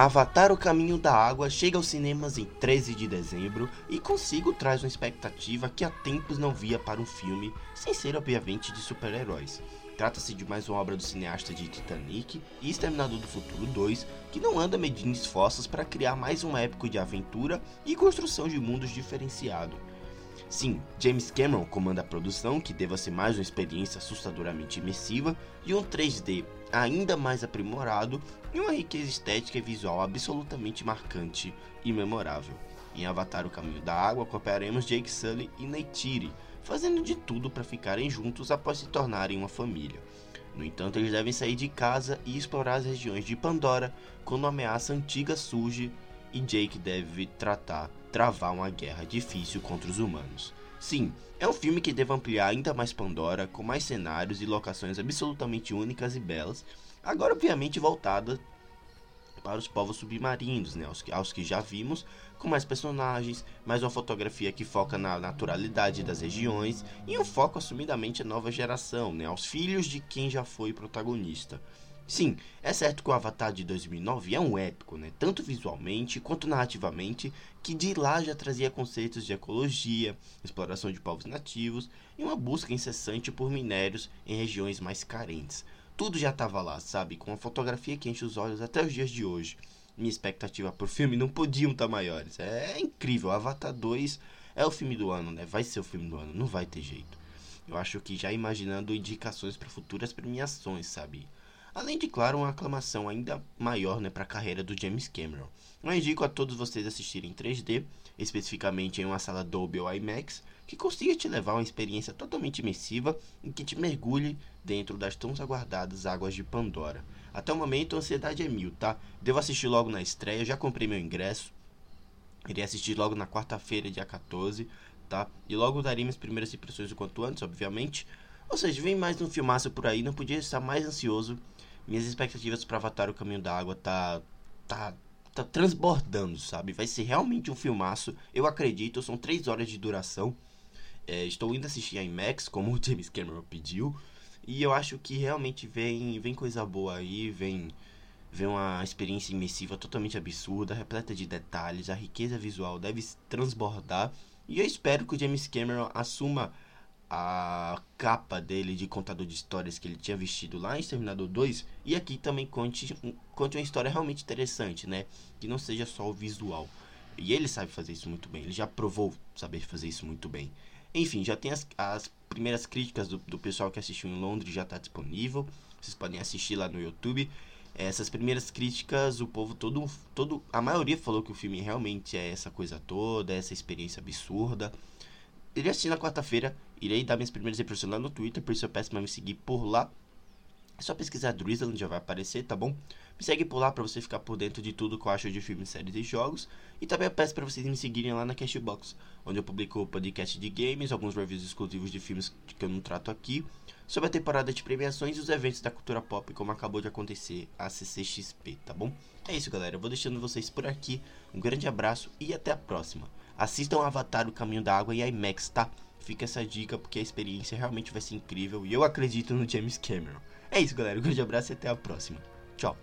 Avatar O Caminho da Água chega aos cinemas em 13 de dezembro e consigo traz uma expectativa que há tempos não via para um filme, sem ser obviamente de super-heróis. Trata-se de mais uma obra do cineasta de Titanic e Exterminador do Futuro 2, que não anda medindo esforços para criar mais um épico de aventura e construção de mundos diferenciado. Sim, James Cameron comanda a produção, que deva ser mais uma experiência assustadoramente imersiva e um 3D ainda mais aprimorado e uma riqueza estética e visual absolutamente marcante e memorável. Em Avatar O Caminho da Água, acompanharemos Jake Sully e Neytiri, fazendo de tudo para ficarem juntos após se tornarem uma família. No entanto, eles devem sair de casa e explorar as regiões de Pandora quando uma ameaça antiga surge e Jake deve tratar, travar uma guerra difícil contra os humanos. Sim, é um filme que deve ampliar ainda mais Pandora, com mais cenários e locações absolutamente únicas e belas, agora obviamente voltada para os povos submarinos, né, aos, que, aos que já vimos, com mais personagens, mais uma fotografia que foca na naturalidade das regiões e um foco assumidamente à nova geração, né, aos filhos de quem já foi protagonista. Sim, é certo que o Avatar de 2009 é um épico, né? tanto visualmente quanto narrativamente, que de lá já trazia conceitos de ecologia, exploração de povos nativos e uma busca incessante por minérios em regiões mais carentes. Tudo já estava lá, sabe? Com uma fotografia que enche os olhos até os dias de hoje. Minha expectativa por filme não podiam estar maiores. É incrível. Avatar 2 é o filme do ano, né? Vai ser o filme do ano, não vai ter jeito. Eu acho que já imaginando indicações para futuras premiações, sabe? Além de, claro, uma aclamação ainda maior né, para a carreira do James Cameron. Eu indico a todos vocês assistirem em 3D, especificamente em uma sala Dolby ou IMAX, que consiga te levar a uma experiência totalmente imersiva e que te mergulhe dentro das tão aguardadas águas de Pandora. Até o momento a ansiedade é mil, tá? Devo assistir logo na estreia, já comprei meu ingresso. Irei assistir logo na quarta-feira, dia 14, tá? E logo darei minhas primeiras impressões o quanto antes, obviamente. Ou seja, vem mais um filmaço por aí, não podia estar mais ansioso minhas expectativas para Avatar o Caminho da Água tá tá tá transbordando, sabe? Vai ser realmente um filmaço. Eu acredito, são três horas de duração. É, estou indo assistir a IMAX, como o James Cameron pediu. E eu acho que realmente vem, vem coisa boa aí, vem, vem uma experiência imersiva totalmente absurda, repleta de detalhes, a riqueza visual deve transbordar. E eu espero que o James Cameron assuma a capa dele de contador de histórias que ele tinha vestido lá em Exterminador 2 e aqui também conte, conte uma história realmente interessante, né? Que não seja só o visual. E ele sabe fazer isso muito bem, ele já provou saber fazer isso muito bem. Enfim, já tem as, as primeiras críticas do, do pessoal que assistiu em Londres, já está disponível. Vocês podem assistir lá no YouTube. Essas primeiras críticas, o povo todo, todo, a maioria falou que o filme realmente é essa coisa toda, essa experiência absurda. Irei assistir na quarta-feira. Irei dar minhas primeiras impressões lá no Twitter, por isso eu peço para me seguir por lá. É só pesquisar Drizzle, já vai aparecer, tá bom? Me segue por lá para você ficar por dentro de tudo que eu acho de filmes, séries e jogos. E também eu peço para vocês me seguirem lá na Cashbox, onde eu publico podcast de games, alguns reviews exclusivos de filmes que eu não trato aqui, sobre a temporada de premiações e os eventos da cultura pop, como acabou de acontecer a CCXP, tá bom? É isso, galera. Eu vou deixando vocês por aqui. Um grande abraço e até a próxima. Assistam Avatar O Caminho da Água e IMAX, tá? Fica essa dica porque a experiência realmente vai ser incrível e eu acredito no James Cameron. É isso, galera. Um grande abraço e até a próxima. Tchau.